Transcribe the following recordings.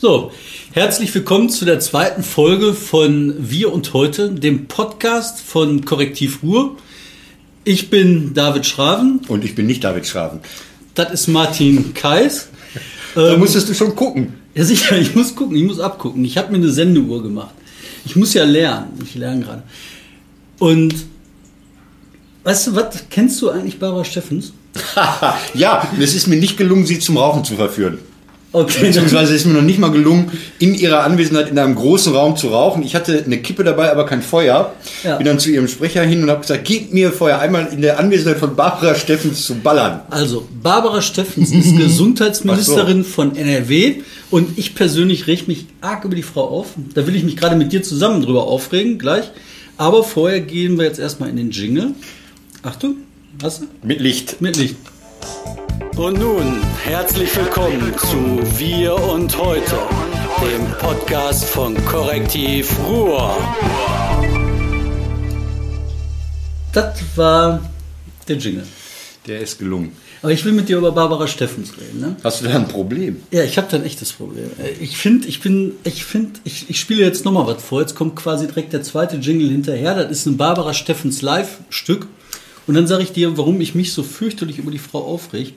So, herzlich willkommen zu der zweiten Folge von Wir und Heute, dem Podcast von Korrektiv Ruhr. Ich bin David Schraven. Und ich bin nicht David Schraven. Das ist Martin Kais. Da ähm, musstest du schon gucken. Ja, sicher, ich muss gucken, ich muss abgucken. Ich habe mir eine Sendeuhr gemacht. Ich muss ja lernen. Ich lerne gerade. Und weißt du, was kennst du eigentlich Barbara Steffens? ja, es ist mir nicht gelungen, sie zum Rauchen zu verführen. Okay. Beziehungsweise ist mir noch nicht mal gelungen, in ihrer Anwesenheit in einem großen Raum zu rauchen. Ich hatte eine Kippe dabei, aber kein Feuer. Ja. Bin dann zu ihrem Sprecher hin und habe gesagt, gib mir Feuer, einmal in der Anwesenheit von Barbara Steffens zu ballern. Also, Barbara Steffens ist Gesundheitsministerin so. von NRW und ich persönlich reg mich arg über die Frau auf. Da will ich mich gerade mit dir zusammen drüber aufregen, gleich. Aber vorher gehen wir jetzt erstmal in den Jingle. Achtung, hast du? Mit Licht. Mit Licht. Und nun herzlich willkommen zu Wir und Heute, dem Podcast von Korrektiv Ruhr. Das war der Jingle. Der ist gelungen. Aber ich will mit dir über Barbara Steffens reden. Ne? Hast du da ein Problem? Ja, ich habe da ein echtes Problem. Ich finde, ich bin, ich finde, ich, ich spiele jetzt nochmal was vor. Jetzt kommt quasi direkt der zweite Jingle hinterher. Das ist ein Barbara Steffens Live-Stück. Und dann sage ich dir, warum ich mich so fürchterlich über die Frau aufreg.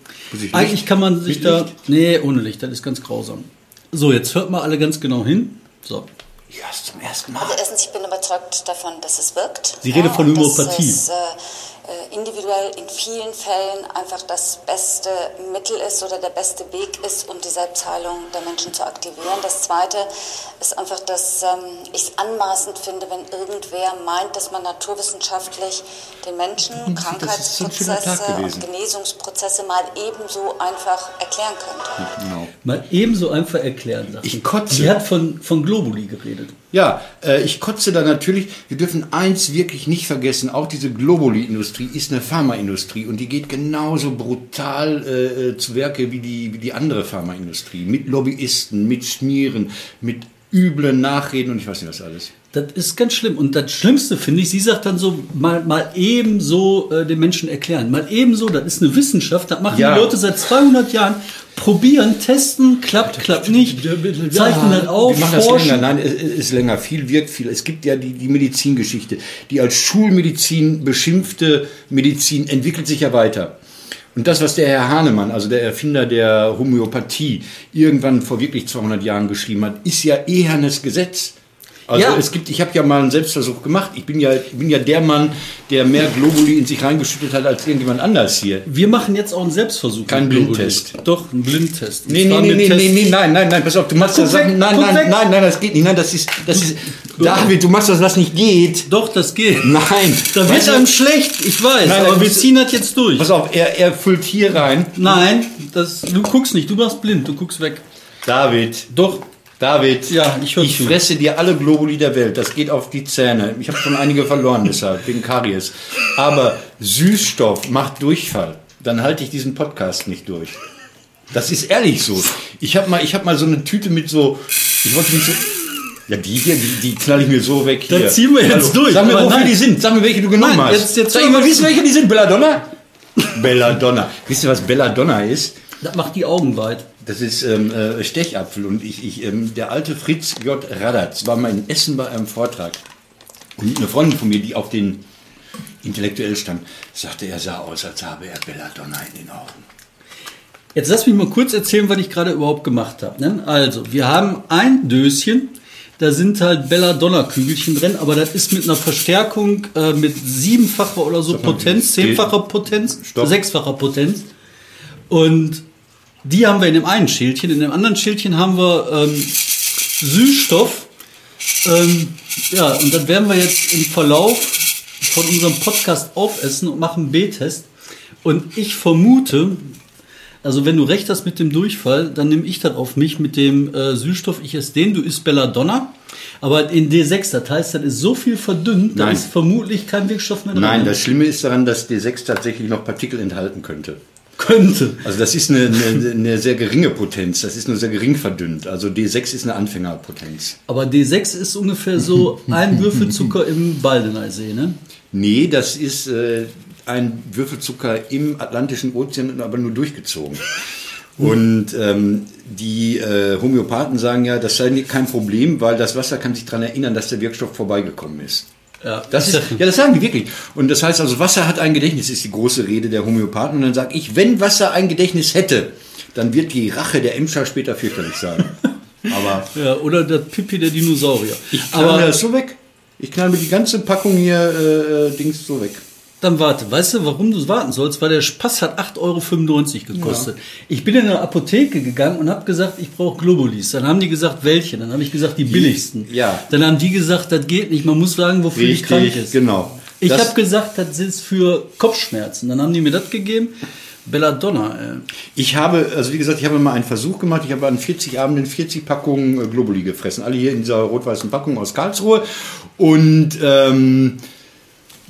Eigentlich kann man sich Mit da. Licht? Nee, ohne Licht, das ist ganz grausam. So, jetzt hört mal alle ganz genau hin. So. Ich höre es zum ersten Mal. Also erstens, ich bin überzeugt davon, dass es wirkt. Sie redet ja, von Homöopathie. Äh, äh, individuell in vielen Fällen einfach das beste Mittel ist oder der beste Weg ist, um die Selbstheilung der Menschen zu aktivieren. Das Zweite ist einfach, dass ähm, ich es anmaßend finde, wenn irgendwer meint, dass man naturwissenschaftlich den Menschen Krankheitsprozesse und Genesungsprozesse mal ebenso einfach erklären könnte. Genau. Mal ebenso einfach erklären. Ich kotze. Sie hat von, von Globuli geredet. Ja, äh, ich kotze da natürlich. Wir dürfen eins wirklich nicht vergessen, auch diese Globuli-Industrie ist eine Pharmaindustrie und die geht genauso brutal äh, äh, zu Werke wie die, wie die andere Pharmaindustrie. Mit Lobbyisten, mit Schmieren, mit üblen Nachreden und ich weiß nicht was alles. Das ist ganz schlimm. Und das Schlimmste finde ich, sie sagt dann so, mal, mal ebenso äh, den Menschen erklären. Mal ebenso, das ist eine Wissenschaft, das machen ja. die Leute seit 200 Jahren. Probieren, testen, klappt, klappt nicht, zeichnen ja, dann auf, machen das länger. Nein, es ist länger. Viel wirkt viel. Es gibt ja die, die Medizingeschichte. Die als Schulmedizin beschimpfte Medizin entwickelt sich ja weiter. Und das, was der Herr Hahnemann, also der Erfinder der Homöopathie, irgendwann vor wirklich 200 Jahren geschrieben hat, ist ja ehernes Gesetz. Also ja. es gibt, ich habe ja mal einen Selbstversuch gemacht. Ich bin ja, ich bin ja der Mann, der mehr Globuli in sich reingeschüttet hat als irgendjemand anders hier. Wir machen jetzt auch einen Selbstversuch. Kein Blindtest. Doch, ein Blindtest. Nee, nee, nee, nee, nee, nee, nein, nein, nein, pass auf, du machst das. Nein, nein, nein, nein, nein, das geht nicht. Nein, das ist, das ist, David, du machst das, was nicht geht. Doch, das geht. Nein. Da wird einem schlecht, ich weiß, nein, aber wir ziehen das jetzt durch. Pass auf, er, er füllt hier rein. Nein, das, du guckst nicht, du machst blind, du guckst weg. David. Doch, David, ja, ich, ich fresse dir alle Globuli der Welt. Das geht auf die Zähne. Ich habe schon einige verloren deshalb, wegen Karies. Aber Süßstoff macht Durchfall. Dann halte ich diesen Podcast nicht durch. Das ist ehrlich so. Ich habe mal, hab mal so eine Tüte mit so, ich wollte nicht so, ja, die hier, die, die knall ich mir so weg hier. Da ziehen wir jetzt Hallo. durch. Sag mir, wofür nein. die sind. Sag mir, welche du genommen nein, hast. Jetzt, jetzt Sag mir, wisst ihr, welche die sind? Belladonna? Belladonna. Wisst ihr, was Belladonna ist? Das macht die Augen weit. Das ist ähm, äh, Stechapfel und ich, ich ähm, der alte Fritz J. Radatz war mal in Essen bei einem Vortrag und eine Freundin von mir, die auf den intellektuell stand, sagte, er sah aus, als habe er Belladonna in den Augen. Jetzt lass mich mal kurz erzählen, was ich gerade überhaupt gemacht habe. Ne? Also, wir haben ein Döschen, da sind halt Belladonna-Kügelchen drin, aber das ist mit einer Verstärkung äh, mit siebenfacher oder so Potenz, zehnfacher Potenz, Stopp. sechsfacher Potenz. Und die haben wir in dem einen Schildchen. In dem anderen Schildchen haben wir ähm, Süßstoff. Ähm, ja, und dann werden wir jetzt im Verlauf von unserem Podcast aufessen und machen B-Test. Und ich vermute, also wenn du recht hast mit dem Durchfall, dann nehme ich das auf mich mit dem äh, Süßstoff. Ich esse den, du isst Belladonna. Aber in D6, das heißt, das ist so viel verdünnt, da ist vermutlich kein Wirkstoff mehr drin. Nein, das Schlimme ist daran, dass D6 tatsächlich noch Partikel enthalten könnte. Könnte. Also das ist eine, eine, eine, sehr geringe Potenz, das ist nur sehr gering verdünnt. Also D6 ist eine Anfängerpotenz. Aber D6 ist ungefähr so ein Würfelzucker im Baldeneysee, ne? Nee, das ist äh, ein Würfelzucker im Atlantischen Ozean, aber nur durchgezogen. Und ähm, die äh, Homöopathen sagen ja, das sei kein Problem, weil das Wasser kann sich daran erinnern, dass der Wirkstoff vorbeigekommen ist. Ja, Das ist, ja, das sagen die wirklich. Und das heißt also, Wasser hat ein Gedächtnis, ist die große Rede der Homöopathen. Und dann sage ich, wenn Wasser ein Gedächtnis hätte, dann wird die Rache der Emscher später fürchterlich sein. Aber ja, oder der Pipi der Dinosaurier. ich knall mir das so weg. Ich knall mir die ganze Packung hier äh, äh, Dings so weg. Dann warte, weißt du, warum du warten sollst? Weil der Spaß hat 8,95 Euro gekostet. Ich bin in eine Apotheke gegangen und habe gesagt, ich brauche Globulis. Dann haben die gesagt, welche? Dann habe ich gesagt, die billigsten. ja. Dann haben die gesagt, das geht nicht. Man muss sagen, wofür ich krank ist. genau. Ich habe gesagt, das ist für Kopfschmerzen. Dann haben die mir das gegeben. Belladonna, ey. Ich habe, also wie gesagt, ich habe mal einen Versuch gemacht. Ich habe an 40 Abenden 40 Packungen äh, Globuli gefressen. Alle hier in dieser rot-weißen Packung aus Karlsruhe. Und ähm,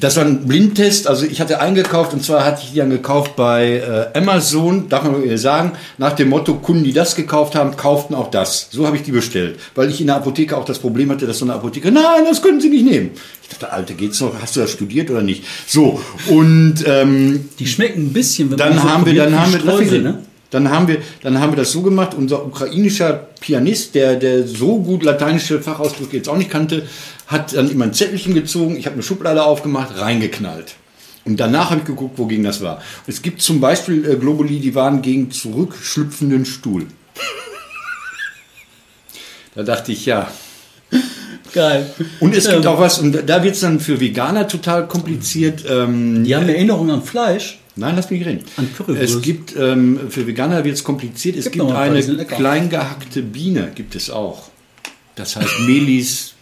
das war ein Blindtest. Also ich hatte eingekauft und zwar hatte ich die dann gekauft bei äh, Amazon, darf man sagen, nach dem Motto, Kunden, die das gekauft haben, kauften auch das. So habe ich die bestellt. Weil ich in der Apotheke auch das Problem hatte, dass so eine Apotheke, nein, das können Sie nicht nehmen. Ich dachte, Alte, geht's noch? Hast du das studiert oder nicht? So, und ähm, Die schmecken ein bisschen, wenn dann die so haben wir, dann haben wir, Streusel, ne? Dann haben wir, dann haben wir das so gemacht. Unser ukrainischer Pianist, der, der so gut lateinische Fachausdrücke jetzt auch nicht kannte, hat dann immer ein Zettelchen gezogen. Ich habe eine Schublade aufgemacht, reingeknallt. Und danach habe ich geguckt, wogegen das war. Es gibt zum Beispiel äh, Globuli, die waren gegen zurückschlüpfenden Stuhl. Da dachte ich, ja. Geil. Und es gibt Ähm, auch was, und da wird es dann für Veganer total kompliziert. Ähm, Die haben Erinnerungen an Fleisch. Nein, lass mich reden. An Currywurst. Es gibt, ähm, für Veganer wird es kompliziert, es Gib gibt ein paar, eine die sind lecker. klein gehackte Biene, gibt es auch. Das heißt Melis,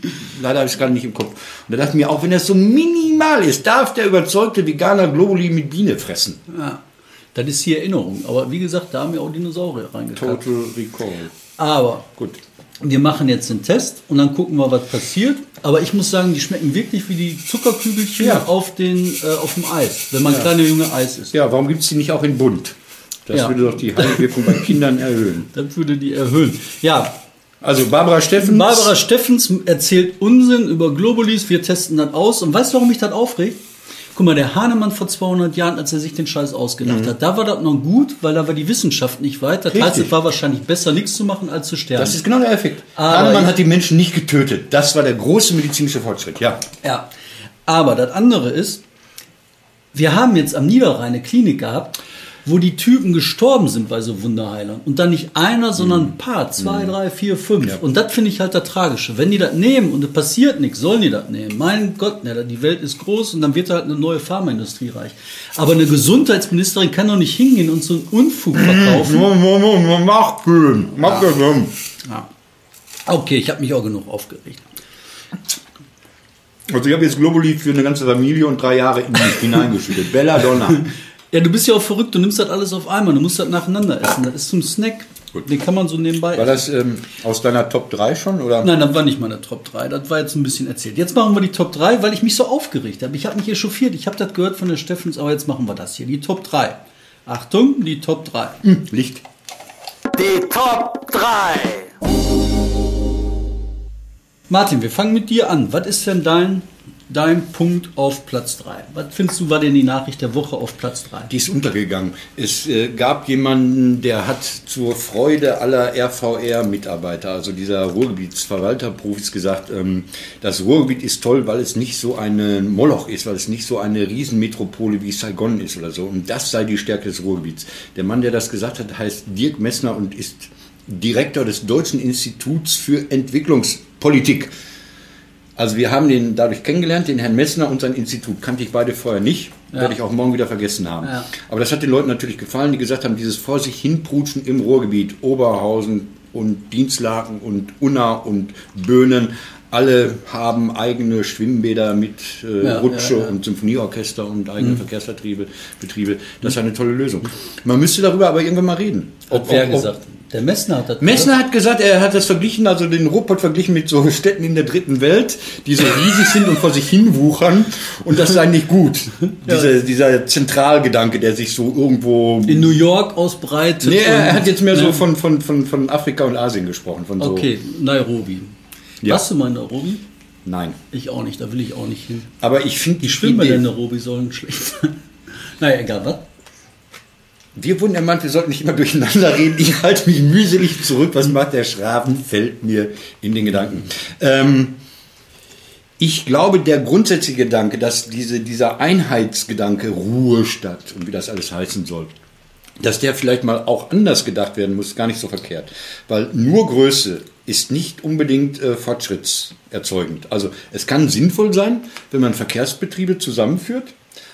leider habe ich es gerade nicht im Kopf. Und da dachte ich mir, auch wenn das so minimal ist, darf der überzeugte Veganer Globuli mit Biene fressen. Ja. Das ist die Erinnerung. Aber wie gesagt, da haben wir auch Dinosaurier reingekackt. Total Recall. Aber Gut. Wir machen jetzt den Test und dann gucken wir, was passiert. Aber ich muss sagen, die schmecken wirklich wie die Zuckerkügelchen Ja. auf, den, äh, auf dem Eis, wenn man kleiner Junge Eis isst. Ja, warum gibt es die nicht auch in bunt? Das Ja. würde doch die Heilwirkung bei Kindern erhöhen. Das würde die erhöhen. Ja, Also Barbara Steffens. Barbara Steffens erzählt Unsinn über Globulis. Wir testen das aus. Und weißt du, warum mich das aufregt? Guck mal, der Hahnemann vor 200 Jahren, als er sich den Scheiß ausgedacht hat, da war das noch gut, weil da war die Wissenschaft nicht weit. Das heißt, Mhm. Es war wahrscheinlich besser, nichts zu machen, als zu sterben. Das ist genau der Effekt. Aber Hahnemann hat die Menschen nicht getötet. Das war der große medizinische Fortschritt. Ja. Ja, aber das andere ist, wir haben jetzt am Niederrhein eine Klinik gehabt, wo die Typen gestorben sind bei so Wunderheilern. Und dann nicht einer, sondern ein paar, zwei, drei, vier, fünf. Mhm. Ja. Und das finde ich halt das Tragische. Wenn die das nehmen und es passiert nichts, sollen die das nehmen. Mein Gott, ne, die Welt ist groß und dann wird halt eine neue Pharmaindustrie reich. Aber eine Gesundheitsministerin kann doch nicht hingehen und so einen Unfug verkaufen. Mach schön. Mach schön. Okay, ich habe mich auch genug aufgeregt. Also ich habe jetzt Globuli für eine ganze Familie und drei Jahre in mich hineingeschüttet. Belladonna. Ja, du bist ja auch verrückt, du nimmst das alles auf einmal, du musst das nacheinander essen. Das ist zum Snack. Gut. Den kann man so nebenbei War das ähm, aus deiner Top 3 schon? Oder? Nein, das war nicht meine Top 3. Das war jetzt ein bisschen erzählt. Jetzt machen wir die Top 3, weil ich mich so aufgeregt habe. Ich habe mich echauffiert. Ich habe das gehört von der Steffens, aber jetzt machen wir das hier. Die Top 3. Achtung, die Top 3. Licht. Die Top 3. Martin, wir fangen mit dir an. Was ist denn dein, dein Punkt auf Platz 3? Was findest du war denn die Nachricht der Woche auf Platz 3? Die ist untergegangen. Es äh, gab jemanden, der hat zur Freude aller RVR-Mitarbeiter, also dieser Ruhrgebietsverwalterprofis, gesagt, ähm, das Ruhrgebiet ist toll, weil es nicht so eine Moloch ist, weil es nicht so eine Riesenmetropole wie Saigon ist oder so. Und das sei die Stärke des Ruhrgebiets. Der Mann, der das gesagt hat, heißt Dirk Messner und ist Direktor des Deutschen Instituts für Entwicklungspolitik. Also wir haben den dadurch kennengelernt, den Herrn Messner und sein Institut. Kannte ich beide vorher nicht, Ja. werde ich auch morgen wieder vergessen haben. Ja. Aber das hat den Leuten natürlich gefallen, die gesagt haben, dieses vor sich hinprutschen im Ruhrgebiet, Oberhausen und Dienstlaken und Unna und Böhnen, alle haben eigene Schwimmbäder mit äh, Ja, Rutsche ja, Mhm. ja. und Symphonieorchester und eigene Verkehrsvertriebe. Betriebe. Das ist eine tolle Lösung. Man müsste darüber aber irgendwann mal reden. Hat wer gesagt? Der Messner hat das Messner hat gesagt, er hat das verglichen, also den Ruhrpott verglichen mit so Städten in der dritten Welt, die so riesig sind und vor sich hin wuchern und das sei nicht gut. Diese, dieser Zentralgedanke, der sich so irgendwo... in New York ausbreitet. nee, er, hat jetzt mehr so ne? von, von, von, von Afrika und Asien gesprochen. Von so, Okay, Nairobi. Ja. Warst du mal in Nairobi? Nein. Ich auch nicht, da will ich auch nicht hin. Aber ich finde Die Schwimmer in Nairobi sollen schlecht sein. Naja, egal, was? Wir wurden ermahnt, wir sollten nicht immer durcheinander reden. Ich halte mich mühselig zurück. Was macht der Schraben? Fällt mir in den Gedanken. Ähm, ich glaube, der grundsätzliche Gedanke, dass diese, dieser Einheitsgedanke Ruhe statt und wie das alles heißen soll, dass der vielleicht mal auch anders gedacht werden muss, gar nicht so verkehrt. Weil nur Größe ist nicht unbedingt äh, fortschrittserzeugend. Also es kann sinnvoll sein, wenn man Verkehrsbetriebe zusammenführt,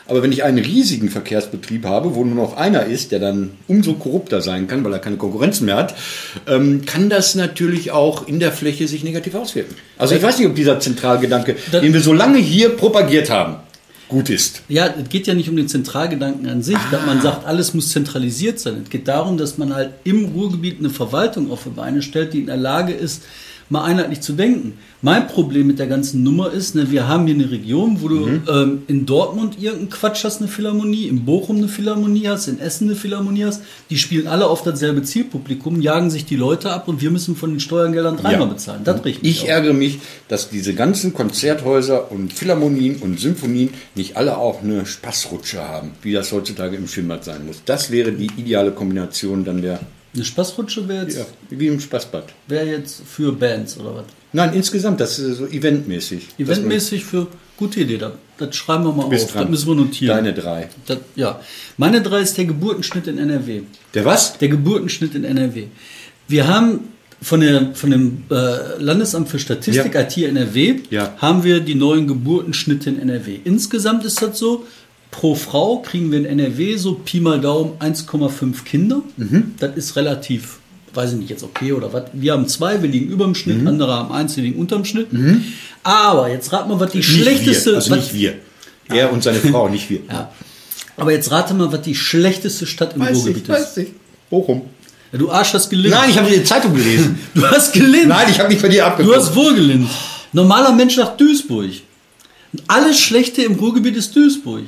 aber wenn ich einen riesigen Verkehrsbetrieb habe, wo nur noch einer ist, der dann umso korrupter sein kann, weil er keine Konkurrenz mehr hat, ähm, kann das natürlich auch in der Fläche sich negativ auswirken. Also ich weiß nicht, ob dieser Zentralgedanke, Das- den wir so lange hier propagiert haben, gut ist. Ja, es geht ja nicht um den Zentralgedanken an sich, dass man sagt, alles muss zentralisiert sein. Es geht darum, dass man halt im Ruhrgebiet eine Verwaltung auf die Beine stellt, die in der Lage ist, mal einheitlich zu denken. Mein Problem mit der ganzen Nummer ist, ne, wir haben hier eine Region, wo du ähm, in Dortmund irgendeinen Quatsch hast, eine Philharmonie, in Bochum eine Philharmonie hast, in Essen eine Philharmonie hast. Die spielen alle auf dasselbe Zielpublikum, jagen sich die Leute ab und wir müssen von den Steuergeldern dreimal Ja. bezahlen. Das riecht mich Ich auf. ärgere mich, dass diese ganzen Konzerthäuser und Philharmonien und Symphonien nicht alle auch eine Spaßrutsche haben, wie das heutzutage im Schwimmbad sein muss. Das wäre die ideale Kombination dann der, Eine Spaßrutsche wäre jetzt, ja, wie im Spaßbad. wär jetzt für Bands oder was? Nein, insgesamt, das ist so eventmäßig. Eventmäßig für gute Idee. Das, das schreiben wir mal auf. dran. Das müssen wir notieren. Deine drei. Das, ja. Meine drei ist der Geburtenschnitt in NRW. Der was? Der Geburtenschnitt in NRW. Wir haben von, der, von dem äh, Landesamt für Statistik, Ja. IT NRW, Ja. haben wir die neuen Geburtenschnitte in NRW. Insgesamt ist das so, pro Frau kriegen wir in NRW so Pi mal Daumen 1,5 Kinder. Mhm. Das ist relativ, weiß ich nicht jetzt okay oder was. Wir haben zwei, wir liegen über dem Schnitt, Mhm. andere haben eins, wir liegen unterm Schnitt. Aber jetzt rat mal, was die Nicht schlechteste... wir, also was, nicht wir. Er und seine Frau, nicht wir. ja. Aber jetzt rate mal, was die schlechteste Stadt im Ruhrgebiet ist. ich. Bochum. Ja, du Arsch hast gelinnt. Nein, ich habe die Zeitung gelesen. Du hast gelinnt. Nein, ich habe nicht bei dir Du abgeguckt. hast wohl gelinnt. Normaler Mensch nach Duisburg. Alles Schlechte im Ruhrgebiet ist Duisburg.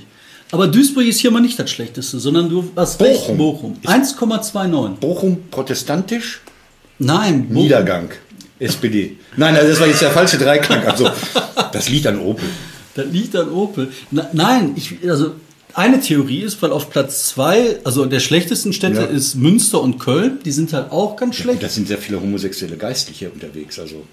Aber Duisburg ist hier mal nicht das Schlechteste, sondern du hast recht, Bochum. Bochum. 1,29. Bochum protestantisch, Nein, Bochum. Niedergang. SPD. Nein, also das war jetzt der falsche Dreiklang. Also, das liegt an Opel. Das liegt an Opel. Na, nein, ich, also eine Theorie ist, weil auf Platz zwei, also der schlechtesten Städte Ja. ist Münster und Köln. Die sind halt auch ganz schlecht. Da sind sehr viele homosexuelle Geistliche unterwegs. Also,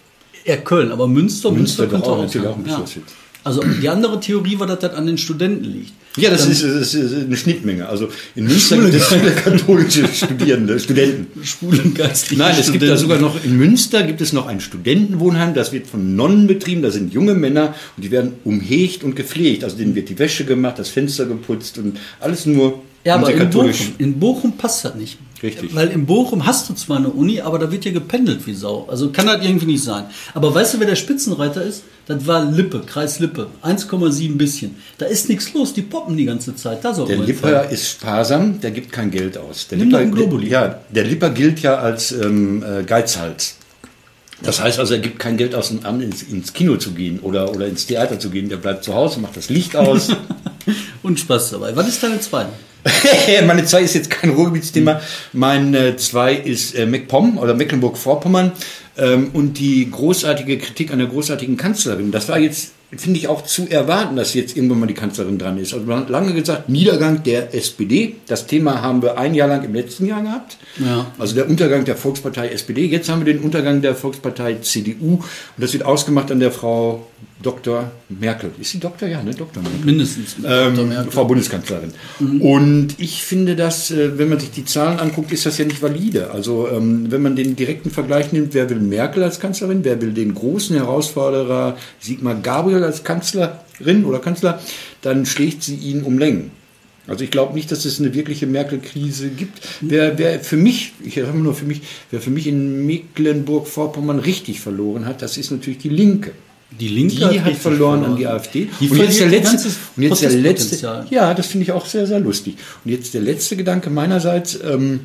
Ja, Köln, aber Münster, Münster Münster, könnte auch auch auch ein ja. Schlüssel. Also die andere Theorie war, dass das an den Studenten liegt. ja, das Dann- ist, das ist eine Schnittmenge. Also, in Münster gibt es viele katholische Studierende, Studenten. schwulen geistlichen Nein, es gibt da sogar noch, in Münster gibt es noch ein Studentenwohnheim, das wird von Nonnen betrieben, da sind junge Männer und die werden umhegt und gepflegt. Also denen wird die Wäsche gemacht, das Fenster geputzt und alles nur Ja, aber in Bochum, in Bochum passt das nicht. Richtig. Weil in Bochum hast du zwar eine Uni, aber da wird ja gependelt wie Sau. Also kann das irgendwie nicht sein. Aber weißt du, wer der Spitzenreiter ist? Das war Lippe, Kreis Lippe. 1,7 bisschen. Da ist nichts los, die poppen die ganze Zeit. Da Der Lipper ist sparsam, der gibt kein Geld aus. Der Nimm Lipper, Globuli. ja, der Lipper gilt ja als ähm, äh, Geizhals. Das heißt also, er gibt kein Geld aus, um ins, ins Kino zu gehen oder, oder ins Theater zu gehen. Der bleibt zu Hause, macht das Licht aus. Und Spaß dabei. Was ist deine zweite? Meine zwei ist jetzt kein Ruhrgebietsthema. Mein äh, zwei ist äh, MacPom oder Mecklenburg-Vorpommern ähm, und die großartige Kritik an der großartigen Kanzlerin. Das war jetzt, finde ich, auch zu erwarten, dass jetzt irgendwann mal die Kanzlerin dran ist. Also man hat lange gesagt, Niedergang der SPD. Das Thema haben wir ein Jahr lang im letzten Jahr gehabt. Ja. Also der Untergang der Volkspartei SPD. Jetzt haben wir den Untergang der Volkspartei CDU. Und das wird ausgemacht an der Frau Dr. Merkel. Ist sie Doktor? Ja, ne? Dr. Merkel. Mindestens. Ähm, Merkel. Frau Bundeskanzlerin. Und ich finde das, äh, wenn man sich die Zahlen anguckt, ist das ja nicht valide. Also ähm, wenn man den direkten Vergleich nimmt, wer will Merkel als Kanzlerin, wer will den großen Herausforderer Sigmar Gabriel als Kanzlerin oder Kanzler, dann schlägt sie ihn um Längen. Also ich glaube nicht, dass es eine wirkliche Merkel-Krise gibt. Wer, wer für mich, ich habe nur für mich, wer für mich in Mecklenburg-Vorpommern richtig verloren hat, das ist natürlich die Linke. Die Linke Die hat richtig verloren an die AfD. Die und jetzt der letzte, und jetzt der letzte, ja, das finde ich auch sehr, sehr lustig. Und jetzt der letzte Gedanke meinerseits. Ähm,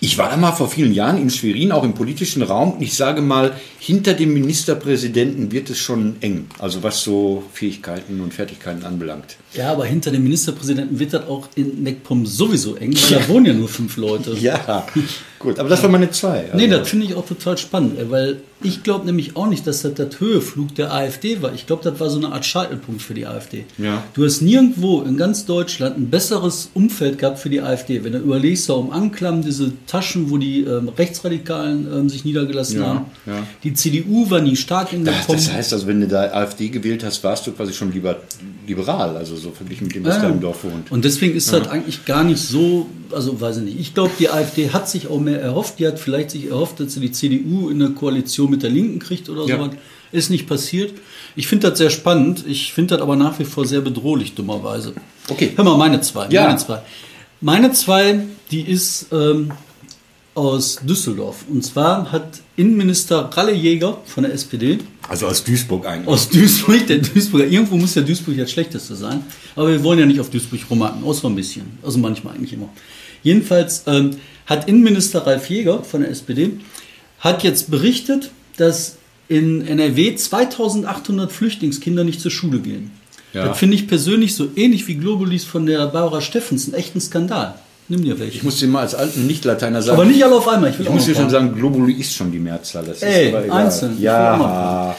ich war da mal vor vielen Jahren in Schwerin, auch im politischen Raum, und ich sage mal, hinter dem Ministerpräsidenten wird es schon eng. Also was so Fähigkeiten und Fertigkeiten anbelangt. Ja, aber hinter dem Ministerpräsidenten wird das auch in MacPom sowieso eng, weil da wohnen ja nur fünf Leute. Ja, gut, aber das war meine zwei. Also, Nee, das finde ich auch total spannend, ey, weil Ich glaube nämlich auch nicht, dass das der Höheflug der AfD war. Ich glaube, das war so eine Art Scheitelpunkt für die AfD. Ja. Du hast nirgendwo in ganz Deutschland ein besseres Umfeld gehabt für die AfD. Wenn du überlegst, so um Anklam, diese Taschen, wo die ähm, Rechtsradikalen ähm, sich niedergelassen Ja, haben. ja. Die CDU war nie stark in der Das, Form. das heißt also, wenn du da AfD gewählt hast, warst du quasi schon lieber liberal, also so verglichen mit dem, was da im Dorf wohnt. Und deswegen ist das eigentlich gar nicht so, also weiß ich nicht. Ich glaube, die AfD hat sich auch mehr erhofft. Die hat vielleicht sich erhofft, dass sie die CDU in eine Koalition mit der Linken kriegt oder Ja. sowas. Ist nicht passiert. Ich finde das sehr spannend. Ich finde das aber nach wie vor sehr bedrohlich, dummerweise. Okay. Hör mal, meine zwei. Ja. Meine zwei. Meine zwei, die ist ähm, aus Düsseldorf. Und zwar hat Innenminister Ralle Jäger von der SPD Also aus Duisburg eigentlich. aus Duisburg, der Duisburger, irgendwo muss der Duisburg das Schlechteste sein. Aber wir wollen ja nicht auf Duisburg rumhacken, außer ein bisschen. Also manchmal eigentlich immer. Jedenfalls ähm, hat Innenminister Ralf Jäger von der SPD hat jetzt berichtet, dass in NRW 2800 Flüchtlingskinder nicht zur Schule gehen. Ja. Das finde ich persönlich so ähnlich wie Globulis von der Barbara Steffens, einen echten Skandal. Nimm dir welche. Ich muss dir mal als alten Nicht-Lateiner sagen. aber nicht alle auf einmal. Ich, ich muss dir schon sagen, Globuli ist schon die Mehrzahl. Das Ey, einzeln. Ja.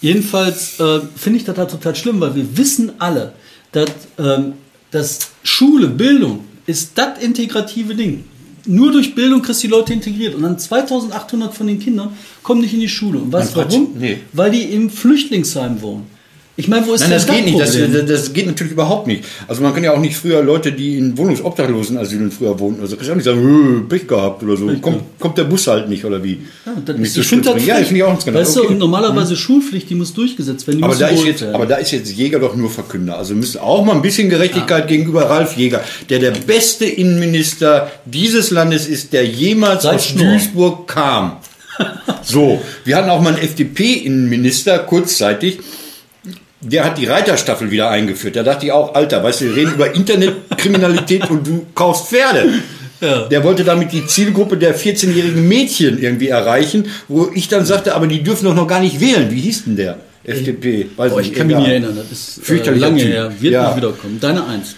Jedenfalls äh, finde ich das halt total schlimm, weil wir wissen alle, dass, ähm, dass Schule, Bildung ist das integrative Ding. Nur durch Bildung kriegst du die Leute integriert. Und dann 2800 von den Kindern kommen nicht in die Schule. Und weißt du warum? Nee. Weil die im Flüchtlingsheim wohnen. Ich meine, wo ist Nein, denn das geht nicht. Das, das geht natürlich überhaupt nicht. Also man kann ja auch nicht früher Leute, die in Wohnungsobdachlosenasylen früher wohnten, also kannst du auch nicht sagen, "Hö, Pech gehabt oder so. Kommt, kommt der Bus halt nicht oder wie? Ja, das Nicht ist, ich schlimm. das ja, finde ich auch ein Skandal. Weißt du, Okay. und normalerweise Schulpflicht, die muss durchgesetzt werden. Die Aber da, ist jetzt, aber da ist jetzt Jäger doch nur Verkünder. Also wir müssen auch mal ein bisschen Gerechtigkeit gegenüber Ralf Jäger, der der beste Innenminister dieses Landes ist, der jemals Sei aus. Duisburg kam. So, wir hatten auch mal einen FDP-Innenminister kurzzeitig. Der hat die Reiterstaffel wieder eingeführt. Da dachte ich auch, Alter, weißt du, wir reden über Internetkriminalität und du kaufst Pferde. Der wollte damit die Zielgruppe der 14-jährigen Mädchen irgendwie erreichen, wo ich dann sagte, aber die dürfen doch noch gar nicht wählen. Wie hieß denn der? FDP. Weiß Boah, ich kann mich nicht erinnern. Das ist äh, Fürchterlicher lange her. Wird Ja. nicht wiederkommen. Deine Eins.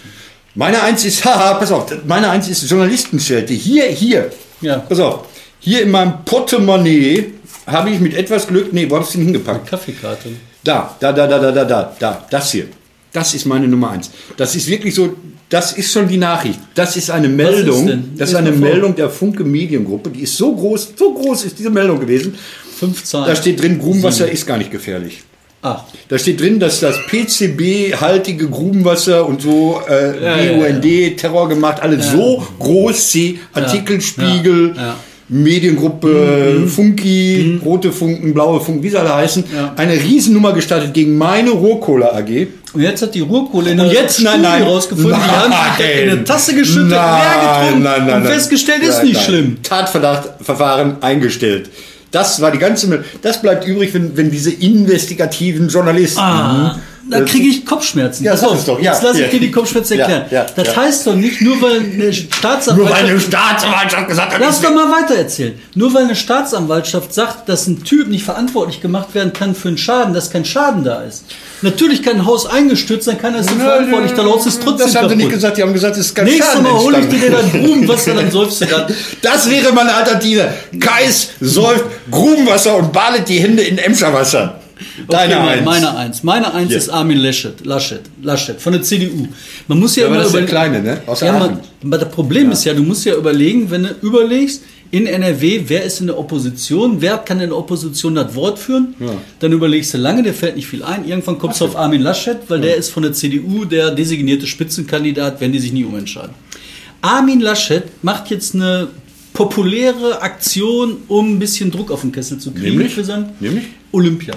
Meine Eins ist, haha, pass auf, meine Eins ist Journalistenschelte. Hier, hier. Ja. Pass auf. Hier in meinem Portemonnaie habe ich mit etwas Glück, nee, wo hast du den hingepackt? Kaffeekarte. Da, da, da, da, da, da, da, da, das hier. Das ist meine Nummer eins. Das ist wirklich so, das ist schon die Nachricht. Das ist eine Meldung. denn? Das ist eine. Meldung der Funke Mediengruppe. Die ist so groß, so groß ist diese Meldung gewesen. Fünf Zahlen. Da steht drin, Grubenwasser ist gar nicht gefährlich. Ah, Da steht drin, dass das PCB-haltige Grubenwasser und so äh, Ja, ja, BUND, Terror gemacht, alles so groß, C, Artikelspiegel, Ja, Mediengruppe, Funky, rote Funken, blaue Funken, wie sie alle heißen, Ja. eine Riesennummer gestartet gegen meine Ruhrkohle AG. und jetzt hat die Ruhrkohle in Und der jetzt, nein, nein. rausgefunden, die haben Nein. in eine Tasse geschüttet, leer getrunken und festgestellt, ist Nein, nicht nein. schlimm. Tatverdachtverfahren eingestellt. Das war die ganze. Das bleibt übrig, wenn, wenn diese investigativen Journalisten. Ah, da äh, kriege ich Kopfschmerzen. Ja, es doch, ja, Jetzt lasse ich dir die Kopfschmerzen Ja, erklären. ja, das ja. heißt doch nicht, nur weil eine Staatsanwaltschaft... Staatsanwaltschaft gesagt hat, Lass doch mal weiter erzählen. Nur weil eine Staatsanwaltschaft sagt, dass ein Typ nicht verantwortlich gemacht werden kann für einen Schaden, dass kein Schaden da ist. Natürlich kann ein Haus eingestürzt sein, keiner ist nicht verantwortlich, da laut ist trotzdem Das haben sie nicht gesagt, die haben gesagt, es ist kein Nächstes Schaden Mal hole ich dir dann Grubenwasser, dann säufst du dann. Das wäre meine Alternative. Kais säuft Grubenwasser und badet die Hände in Emscherwasser. Deine okay, Eins. Meine Eins. Meine Eins Hier. ist Armin Laschet, Laschet, Laschet von der CDU. Man muss ja, Ja, aber immer das ist der Kleine, ne? Aus ja, man, aber das Problem ist ja, du musst ja überlegen, wenn du überlegst, in NRW, wer ist in der Opposition, wer kann in der Opposition das Wort führen, dann überlegst du lange, der fällt nicht viel ein. Irgendwann kommst du auf Armin Laschet, weil der ist von der CDU der designierte Spitzenkandidat, wenn die sich nie umentscheiden. Armin Laschet macht jetzt eine populäre Aktion, um ein bisschen Druck auf den Kessel zu kriegen Nämlich? für sein Nämlich? Olympia.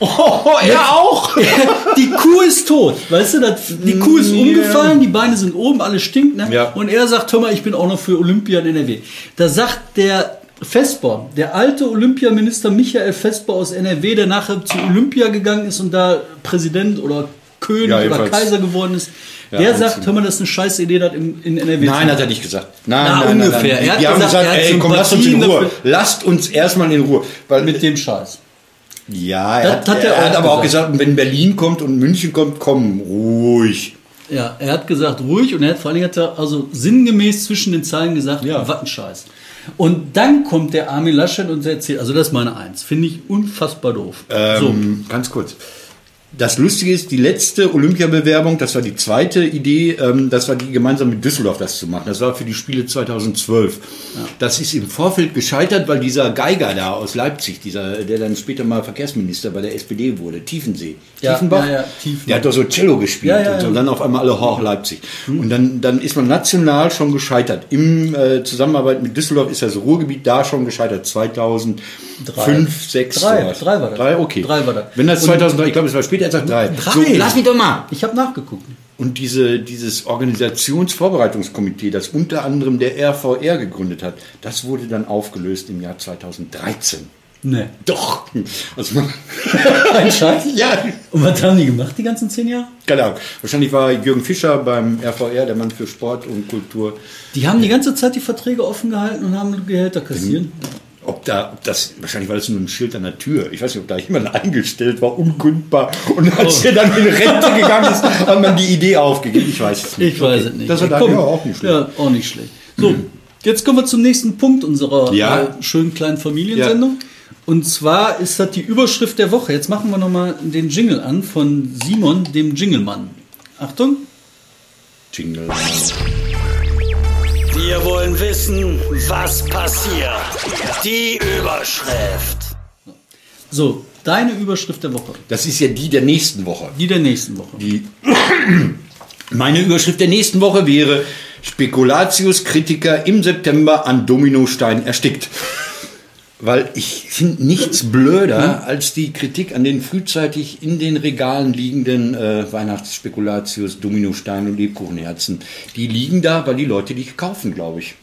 Oh, er auch. die Kuh ist tot, weißt du, das, die Kuh ist umgefallen, die Beine sind oben, alles stinkt, ne? Ja. Und er sagt, hör mal, ich bin auch noch für Olympia in NRW. Da sagt der Vesper, der alte Olympiaminister Michael Vesper aus NRW, der nachher zu Olympia gegangen ist und da Präsident oder König Ja, oder. Kaiser geworden ist, Ja, der sagt, hör mal, das ist eine scheiß Idee, das in, in NRW Nein, hat er nicht gesagt. Nein, Na, nein, nein, ungefähr. nein. Er hat Die haben gesagt, gesagt, ey, komm, lasst uns in Ruhe. Lasst uns erstmal in Ruhe. Weil Mit dem Scheiß. Ja, er hat, hat er er hat aber auch gesagt. wenn Berlin kommt und München kommt, komm, ruhig. Ja, er hat gesagt, ruhig und er hat vor allen Dingen hat er also sinngemäß zwischen den Zeilen gesagt, Ja. was ein Scheiß. Und dann kommt der Armin Laschet und erzählt, also das ist meine Eins, finde ich unfassbar doof. Ähm, Ganz kurz. Das Lustige ist, die letzte Olympiabewerbung, das war die zweite Idee, ähm, das war die gemeinsam mit Düsseldorf das zu machen. Das war für die Spiele 2012. Das ist im Vorfeld gescheitert, weil dieser Geiger da aus Leipzig, dieser, der dann später mal Verkehrsminister bei der SPD wurde, Tiefensee, Ja, Tiefenbach, ja, ja, Tiefenbach. der hat doch so Cello gespielt Ja, ja, und, so. ja. und dann auf einmal alle hoch Leipzig. Und dann, dann ist man national schon gescheitert. Im äh, Zusammenarbeit mit Düsseldorf ist das Ruhrgebiet da schon gescheitert. 2005, Drei. 6, Drei, drei war das. Drei, okay. Drei war das. Wenn das Und- 2003, ich glaube, es war später, er sagt drei. Drei? So, lass mich doch mal. Ich habe nachgeguckt. Und diese, dieses Organisationsvorbereitungskomitee, das unter anderem der RVR gegründet hat, das wurde dann aufgelöst im Jahr 2013. Nee. Doch. Also man, Ein Scheiß? ja, Und was haben die gemacht die ganzen zehn Jahre? keine Ahnung. Wahrscheinlich war Jürgen Fischer beim RVR, der Mann für Sport und Kultur. Die haben die ganze Zeit die Verträge offen gehalten und haben Gehälter kassieren. Ob da, ob das, wahrscheinlich war das nur ein Schild an der Tür. Ich weiß nicht, ob da jemand eingestellt war, unkündbar. Und als er dann in Rente gegangen ist, hat man die Idee aufgegeben. Ich weiß es nicht. Ich weiß es nicht. Das war dann ja auch nicht schlecht. Ja, auch nicht schlecht. So, jetzt kommen wir zum nächsten Punkt unserer Ja. äh, schönen kleinen Familiensendung. Und zwar ist das die Überschrift der Woche. Jetzt machen wir nochmal den Jingle an von Simon, dem Jinglemann. Achtung. Jingle. Wir wollen wissen, was passiert. Die Überschrift. So, deine Überschrift der Woche. Das ist ja die der nächsten Woche. Die der nächsten Woche. Die Meine Überschrift der nächsten Woche wäre Spekulatius-Kritiker im September an Dominostein erstickt. Weil ich finde nichts blöder als die Kritik an den frühzeitig in den Regalen liegenden äh, Weihnachtsspekulatius, Dominostein und Lebkuchenherzen. Die liegen da, weil die Leute die kaufen, glaube ich.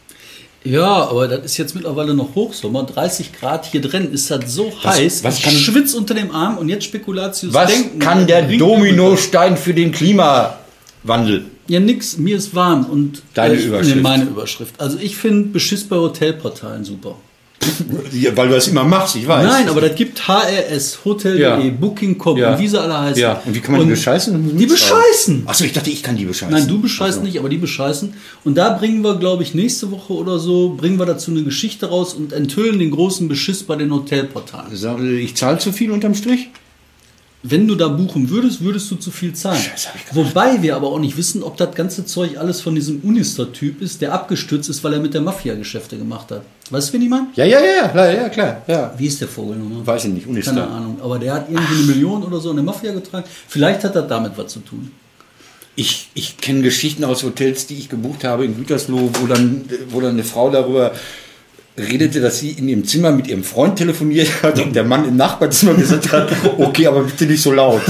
Ja, aber das ist jetzt mittlerweile noch Hochsommer. 30 Grad hier drin ist das so heiß. was ich kann- schwitz unter dem Arm und jetzt Spekulatius Was denken. kann der Dominostein für den Klimawandel? Ja, nix. Mir ist warm und Deine äh, Überschrift. Meine Überschrift. Also ich finde Beschiss bei Hotelportalen super. Ja, weil du das immer machst, ich weiß. Nein, aber das gibt HRS, Hotel.de, Ja. Booking.com Ja. und wie sie alle heißen. Ja, und wie kann man die bescheißen? Die bescheißen. Achso, ich dachte, ich kann die bescheißen. Nein, du bescheißt nicht, aber die bescheißen. Und da bringen wir, glaube ich, nächste Woche oder so, bringen wir dazu eine Geschichte raus und enthüllen den großen Beschiss bei den Hotelportalen. Ich zahle zu viel unterm Strich? Wenn du da buchen würdest, würdest du zu viel zahlen. Scheiße. Wobei wir aber auch nicht wissen, ob das ganze Zeug alles von diesem Unister-Typ ist, der abgestürzt ist, weil er mit der Mafia Geschäfte gemacht hat. Weißt du, wen ich meine? Ja, ja, ja, klar, ja, klar. Ja. Wie ist der Vogel nochmal? Weiß ich nicht, Keine Unister. Ahnung. Aber der hat irgendwie eine Million oder so in der Mafia getragen. Vielleicht hat das damit was zu tun. Ich, ich kenne Geschichten aus Hotels, die ich gebucht habe in Gütersloh, wo dann, wo dann eine Frau darüber redete, dass sie in ihrem Zimmer mit ihrem Freund telefoniert hat und der Mann im Nachbarzimmer gesagt hat, okay, aber bitte nicht so laut.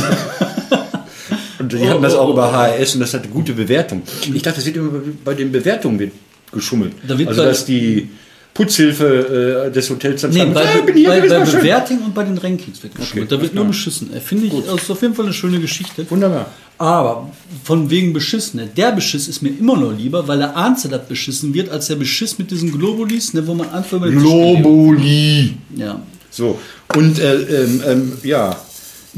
Und die hatten das auch über HRS und das hatte gute Bewertung. Ich dachte, es wird immer bei den Bewertungen geschummelt. Da wird also dass die Putzhilfe äh, des Hotels dann Nee, schreibt, bei, "Ah, bin hier, bei, bei mal schön." Bewertung und bei den Rankings wird geschummelt. Okay, da wird nur klar. beschissen. Äh, Finde ich, das ist auf jeden Fall eine schöne Geschichte. Wunderbar. Aber von wegen Beschiss, ne? Der Beschiss ist mir immer noch lieber, weil der Ahnste das beschissen wird, als der Beschiss mit diesen Globulis, ne, wo man einfach mal Globuli. Ja. So, und äh, ähm, ähm, ja,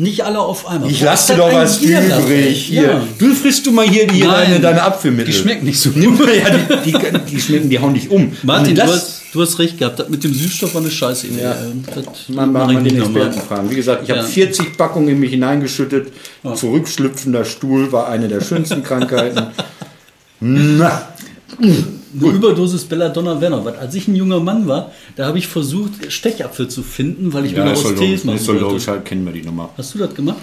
Nicht alle auf einmal. ich lasse dir doch was übrig. Hier, Ja. du frisst du mal hier, die, Nein, deine, deine Apfelmittel. Die schmecken nicht so gut. ja, die, die, die schmecken, die hauen dich um. Martin, du, hast, du hast recht gehabt. Das mit dem Süßstoff war eine scheiße. Ja. Ähm, Das man mag man nicht den. Experten fragen. Wie gesagt, ich habe Ja. 40 Packungen in mich hineingeschüttet. Zurückschlüpfender Stuhl war eine der schönsten Krankheiten. Na, Eine Überdosis Belladonna Werner. Was, als ich ein junger Mann war, da habe ich versucht, Stechapfel zu finden, weil ich mir ja, ist daraus Tees machen ist so wollte. logisch, halt kennen wir die Nummer. Hast du das gemacht?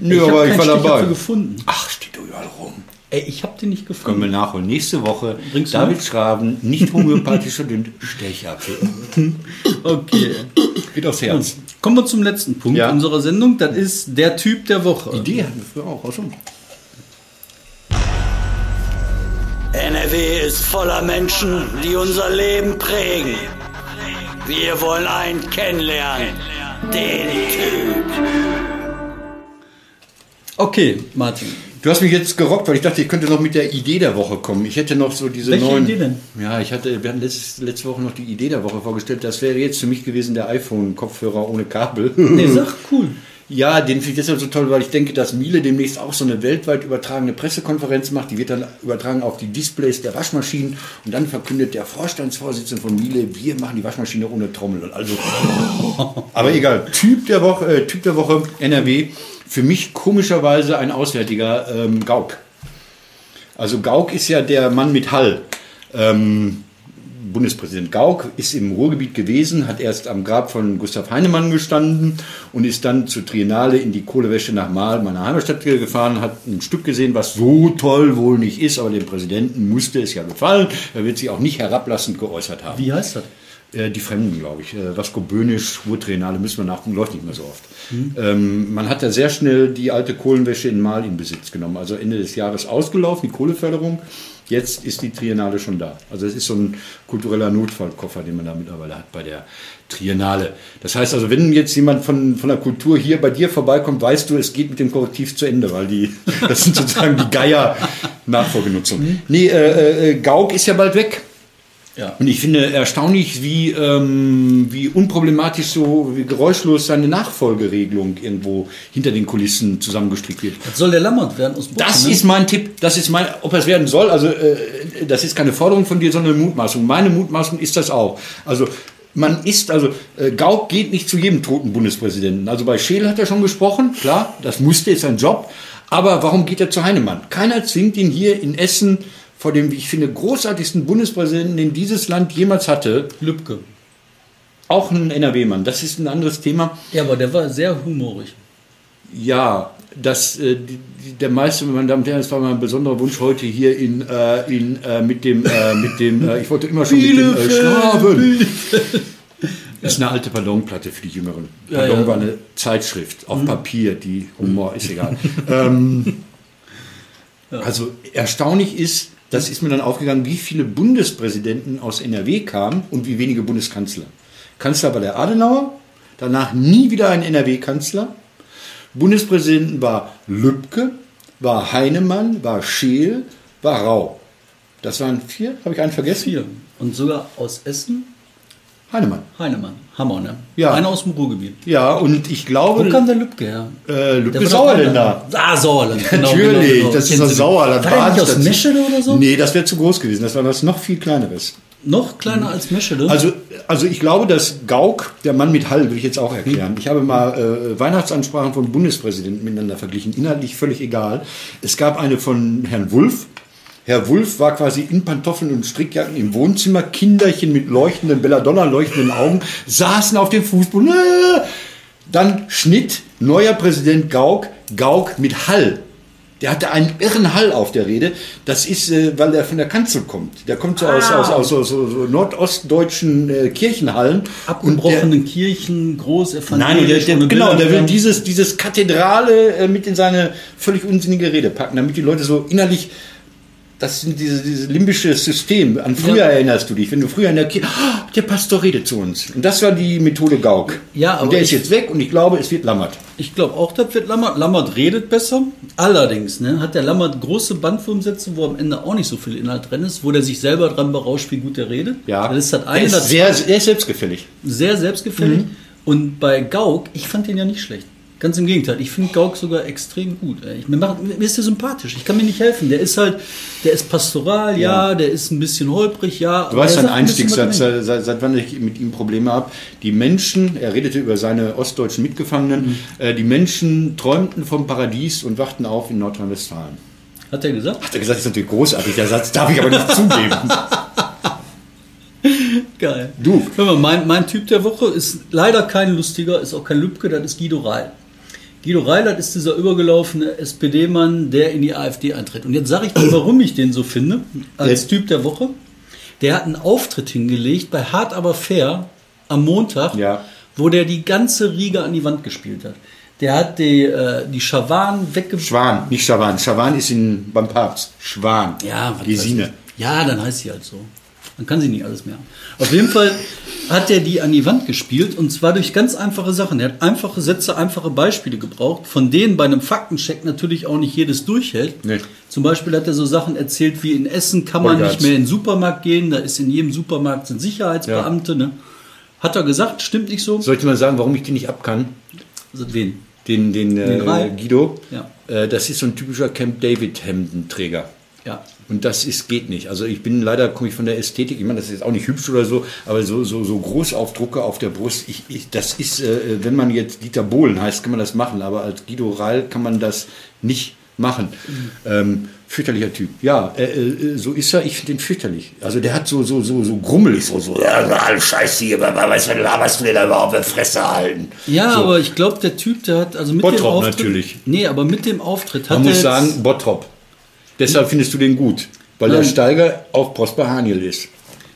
Nö, ich aber ich keinen war dabei. Stechapfel gefunden. Ach, steht überall rum. Ey, ich habe den nicht Können gefunden. wir nachholen. Nächste Woche Bringst David? Schraben, nicht homöopathischer Dünn, Stechapfel. Okay. Geht aufs Herz. Kommen wir zum letzten Punkt Ja. unserer Sendung. Das ist der Typ der Woche. Idee hatten wir früher auch. auch schon. NRW ist voller Menschen, die unser Leben prägen. Wir wollen einen kennenlernen. Den Typ. Okay, Martin. Du hast mich jetzt gerockt, weil ich dachte, ich könnte noch mit der Idee der Woche kommen. Ich hätte noch so diese Welche neuen. Idee denn? Ja, ich hatte, wir hatten letzte, letzte Woche noch die Idee der Woche vorgestellt. Das wäre jetzt für mich gewesen der iPhone-Kopfhörer ohne Kabel. Nee, sag cool. Ja, den finde ich deshalb so toll, weil ich denke, dass Miele demnächst auch so eine weltweit übertragene Pressekonferenz macht. Die wird dann übertragen auf die Displays der Waschmaschinen und dann verkündet der Vorstandsvorsitzende von Miele, wir machen die Waschmaschine ohne Trommel. Also, aber egal. Typ der Woche, äh, typ der Woche NRW. Für mich komischerweise ein Auswärtiger ähm, Gauck. Also Gauck ist ja der Mann mit Hall. Ähm, Bundespräsident Gauck ist im Ruhrgebiet gewesen, hat erst am Grab von Gustav Heinemann gestanden und ist dann zur Triennale in die Kohlewäsche nach Mahl, meiner Heimatstadt, gefahren, hat ein Stück gesehen, was so toll wohl nicht ist, aber dem Präsidenten musste es ja gefallen. Er wird sich auch nicht herablassend geäußert haben. Wie heißt das? Äh, die Fremden, glaube ich. Äh, Vasco Böhnisch, Ruhrtriennale, müssen wir nachgucken, läuft nicht mehr so oft. Ähm, man hat ja sehr schnell die alte Kohlenwäsche in Mal in Besitz genommen. Also Ende des Jahres ausgelaufen, die Kohleförderung. Jetzt ist die Triennale schon da. Also es ist so ein kultureller Notfallkoffer, den man da mittlerweile hat bei der Triennale. Das heißt also, wenn jetzt jemand von, von der Kultur hier bei dir vorbeikommt, weißt du, es geht mit dem Korrektiv zu Ende, weil die, das sind sozusagen die Geier-Nachfolgenutzung. Nee, äh, äh, Gauck ist ja bald weg. Ja. Und ich finde erstaunlich, wie, ähm, wie unproblematisch so, wie geräuschlos seine Nachfolgeregelung irgendwo hinter den Kulissen zusammengestrickt wird. Das soll der Lammert werden aus Bochum, Das ne? ist mein Tipp. Das ist mein, ob es werden soll. Also äh, das ist keine Forderung von dir, sondern eine Mutmaßung. Meine Mutmaßung ist das auch. Also man ist, also äh, Gauck geht nicht zu jedem toten Bundespräsidenten. Also bei Scheel hat er schon gesprochen, klar, das musste, ist sein Job. Aber warum geht er zu Heinemann? Keiner zwingt ihn hier in Essen vor dem, wie ich finde, großartigsten Bundespräsidenten, den dieses Land jemals hatte, Lübcke. auch ein NRW-Mann. Das ist ein anderes Thema. Ja, aber der war sehr humorig. Ja, das, äh, der meiste, meine Damen und Herren, das war mein besonderer Wunsch heute hier in, äh, in, äh, mit dem, äh, mit dem äh, ich wollte immer schon mit dem äh, Schwaben. Ist eine alte Pardonplatte für die Jüngeren. Ja, Pardon ja. war eine Zeitschrift auf Papier, die Humor ist egal. ähm, Also erstaunlich ist, das ist mir dann aufgegangen, wie viele Bundespräsidenten aus NRW kamen und wie wenige Bundeskanzler. Kanzler war der Adenauer, danach nie wieder ein NRW-Kanzler. Bundespräsidenten war Lübcke, war Heinemann, war Scheel, war Rau. Das waren vier, habe ich einen vergessen? Vier. Und sogar aus Essen, Heinemann. Heinemann. Hammer, ne? Ja. Einer aus dem Ruhrgebiet. Ja, und ich glaube, Wo kam der Lübcke her? äh, Der Lübcke Sauerländer. Ah, Sauerland. Genau, Natürlich, genau, genau. das ist das du- Sauerland. War der nicht aus. Meschede oder so? Nee, das wäre zu groß gewesen. Das war was noch viel kleineres. Noch kleiner als Meschede? Also, also ich glaube, dass Gauck, der Mann mit Hall, will ich jetzt auch erklären. Ich habe mal äh, Weihnachtsansprachen von Bundespräsidenten miteinander verglichen, inhaltlich völlig egal. Es gab eine von Herrn Wulff. Herr Wulff war quasi in Pantoffeln und Strickjacken im Wohnzimmer. Kinderchen mit leuchtenden, Belladonna leuchtenden Augen saßen auf dem Fußboden. Äh! Dann Schnitt, neuer Präsident Gauck, Gauck mit Hall. Der hatte einen irren Hall auf der Rede. Das ist, äh, weil er von der Kanzel kommt. Der kommt so aus, Ah. aus, aus so, so nordostdeutschen äh, Kirchenhallen. Abgebrochenen Kirchen, groß Nein, der, der, genau, der will dieses, dieses Kathedrale äh, mit in seine völlig unsinnige Rede packen, damit die Leute so innerlich, das sind diese, dieses limbische System. An früher Ja. erinnerst du dich, wenn du früher in der Kirche, oh, der Pastor redet zu uns. Und das war die Methode Gauck. Ja, aber und der ist ich- jetzt weg und ich glaube, es wird Lammert. Ich glaube auch, das wird Lammert. Lammert redet besser. Allerdings ne, hat der Lammert große Bandwurmsätze, wo am Ende auch nicht so viel Inhalt drin ist, wo der sich selber dran berauscht, wie gut er redet. Ja, Das ist das der eine. ist das sehr, sehr selbstgefällig. sehr selbstgefällig. Mhm. Und bei Gauck, ich fand den ja nicht schlecht. Ganz im Gegenteil, ich finde Gauck sogar extrem gut. Ich, mir, macht, mir ist der sympathisch. Ich kann mir nicht helfen. Der ist halt, der ist pastoral, ja, Ja. der ist ein bisschen holprig, ja. Du weißt sein seinen Einstiegssatz, seit, seit, seit wann ich mit ihm Probleme habe. Die Menschen, er redete über seine ostdeutschen Mitgefangenen, Mhm. äh, die Menschen träumten vom Paradies und wachten auf in Nordrhein-Westfalen. Hat er gesagt? Hat er gesagt, das ist natürlich großartig, der Satz darf ich aber nicht zugeben. Geil. Du. Hör mal, mein, mein Typ der Woche ist leider kein lustiger, ist auch kein Lübcke, das ist Guido Reil. Guido Reil, das ist dieser übergelaufene SPD-Mann, der in die AfD eintritt. Und jetzt sage ich dir, warum ich den so finde, als. Typ der Woche. Der hat einen Auftritt hingelegt bei Hart aber fair am Montag, Ja. wo der die ganze Riege an die Wand gespielt hat. Der hat die, äh, die Schawan wegge... Schwan, nicht Schawan. Schawan ist in, beim Papst. Schwan. Ja, Gesine. Ja, dann heißt sie halt so. Dann kann sie nicht alles mehr. Auf jeden Fall hat er die an die Wand gespielt und zwar durch ganz einfache Sachen. Er hat einfache Sätze, einfache Beispiele gebraucht, von denen bei einem Faktencheck natürlich auch nicht jedes durchhält. Nee. Zum Beispiel hat er so Sachen erzählt wie in Essen kann man Vollgas. nicht mehr in den Supermarkt gehen, da ist in jedem Supermarkt sind Sicherheitsbeamte. Ne? Hat er gesagt, stimmt nicht so? Soll ich dir mal sagen, warum ich die nicht ab kann? Also, wen? den, den, Rai? äh, Guido. Ja. Äh, das ist so ein typischer Camp David Hemdenträger. Ja. Und das ist, geht nicht. Also ich bin leider, komme ich von der Ästhetik, ich meine, das ist jetzt auch nicht hübsch oder so, aber so, so, so Großaufdrucke auf der Brust, ich, ich, das ist, äh, wenn man jetzt Dieter Bohlen heißt, kann man das machen, aber als Guido Rall kann man das nicht machen. Ähm, fürchterlicher Typ. Ja, äh, äh, so ist er, ich finde ihn fürchterlich. Also der hat so, so, so, so grummelig, so, so, ja, alles Scheiße hier, was laberst du denn da überhaupt in Fresse halten? Ja, so. aber ich glaube, der Typ, der hat, also mit dem Bottrop Auftritt. natürlich. Nee, aber mit dem Auftritt hat Man er muss jetzt, sagen, Bottrop. Deshalb findest du den gut, weil der Nein. Steiger auf Prosper Haniel ist.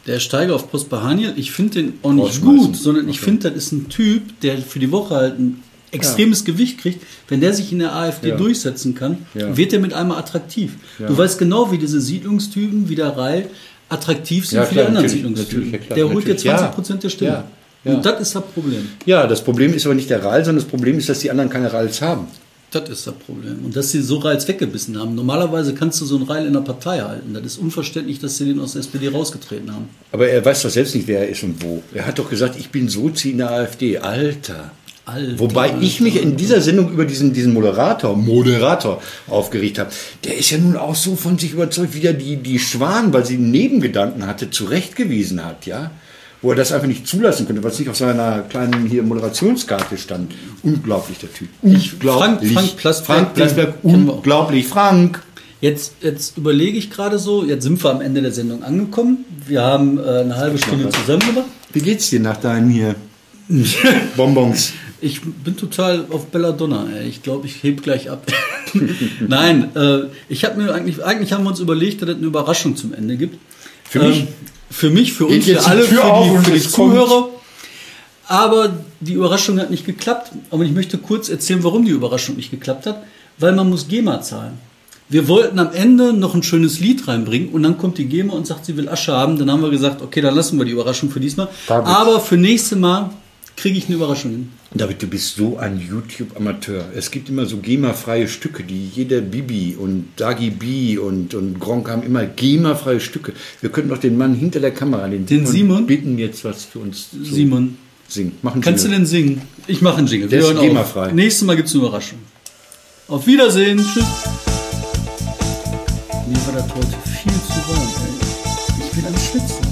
der Steiger auf Prosper Haniel, ich finde den auch nicht gut, sondern ich finde, das ist ein Typ, der für die Woche halt ein extremes Gewicht kriegt. Wenn der sich in der AfD Ja. durchsetzen kann, Ja. wird er mit einmal attraktiv. Ja. Du weißt genau, wie diese Siedlungstypen wie der Rai attraktiv sind Ja, für klar, die anderen Siedlungstypen. ja, klar, der holt dir natürlich. Ja. 20 Prozent der Stimme. Ja. Ja. Und das ist das Problem. Ja, das Problem ist aber nicht der Rall, sondern das Problem ist, dass die anderen keine Ralls haben. Das ist das Problem. Und dass sie so Reils weggebissen haben. Normalerweise kannst du so einen Reil in der Partei halten. Das ist unverständlich, dass sie den aus der SPD rausgetreten haben. Aber er weiß doch selbst nicht, wer er ist und wo. Er hat doch gesagt, ich bin Sozi in der AfD. Alter. Alter. Wobei ich mich in dieser Sendung über diesen, diesen Moderator, Moderator aufgeregt habe. Der ist ja nun auch so von sich überzeugt, wie er die, die Schwan, weil sie einen Nebengedanken hatte, zurechtgewiesen hat, ja. Wo er das einfach nicht zulassen könnte, was nicht auf seiner kleinen hier Moderationskarte stand. Unglaublich, der Typ. Ich- Unglaublich. Frank- Frank Plasberg, Frank Plasberg, unglaublich. Frank. Jetzt, jetzt überlege ich gerade so, jetzt sind wir am Ende der Sendung angekommen. Wir haben äh, eine halbe Stunde zusammen gemacht. Wie geht's dir nach deinen hier Bonbons? Ich bin total auf Belladonna. Ey. Ich glaube, ich heb gleich ab. Nein, äh, ich habe mir eigentlich, eigentlich haben wir uns überlegt, dass es eine Überraschung zum Ende gibt. Für mich? Ähm, für mich, für uns, für alle, für die, für die Zuhörer. Aber die Überraschung hat nicht geklappt. Aber ich möchte kurz erzählen, warum die Überraschung nicht geklappt hat. Weil man muss GEMA zahlen. Wir wollten am Ende noch ein schönes Lied reinbringen und dann kommt die GEMA und sagt, sie will Asche haben. Dann haben wir gesagt, okay, dann lassen wir die Überraschung für diesmal. David. Aber für nächstes Mal kriege ich eine Überraschung hin. David, du bist so ein YouTube-Amateur. Es gibt immer so GEMA-freie Stücke, die jeder Bibi und Dagi B und, und Gronk haben immer GEMA-freie Stücke. Wir könnten doch den Mann hinter der Kamera, den, Den Simon? bitten jetzt was für uns zu Simon, singen. Machen kannst du denn singen? Ich mache einen Jingle. Der Wir ist. GEMA-frei. Nächstes Mal gibt es eine Überraschung. Auf Wiedersehen. Tschüss. Mir war das heute viel zu warm, ey. Ich bin am Schwitzen.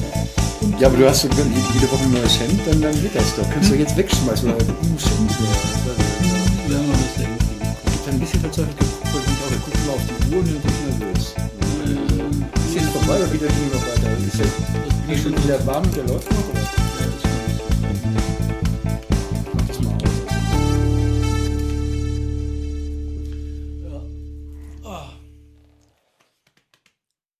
Ja, aber du hast so jede Woche ein neues Hemd, dann, dann geht das doch. Kannst du jetzt wegschmeißen. Oder, uh, Hemd, ja. Wir haben noch was da hinten. Ich hab ein bisschen verzweifelt geguckt, weil ich auch, wir gucken mal auf die Uhr und dann bin ich nervös. Ist jetzt vorbei oder wieder ging noch weiter? Ist jetzt schon wieder warm und der läuft noch? Oder?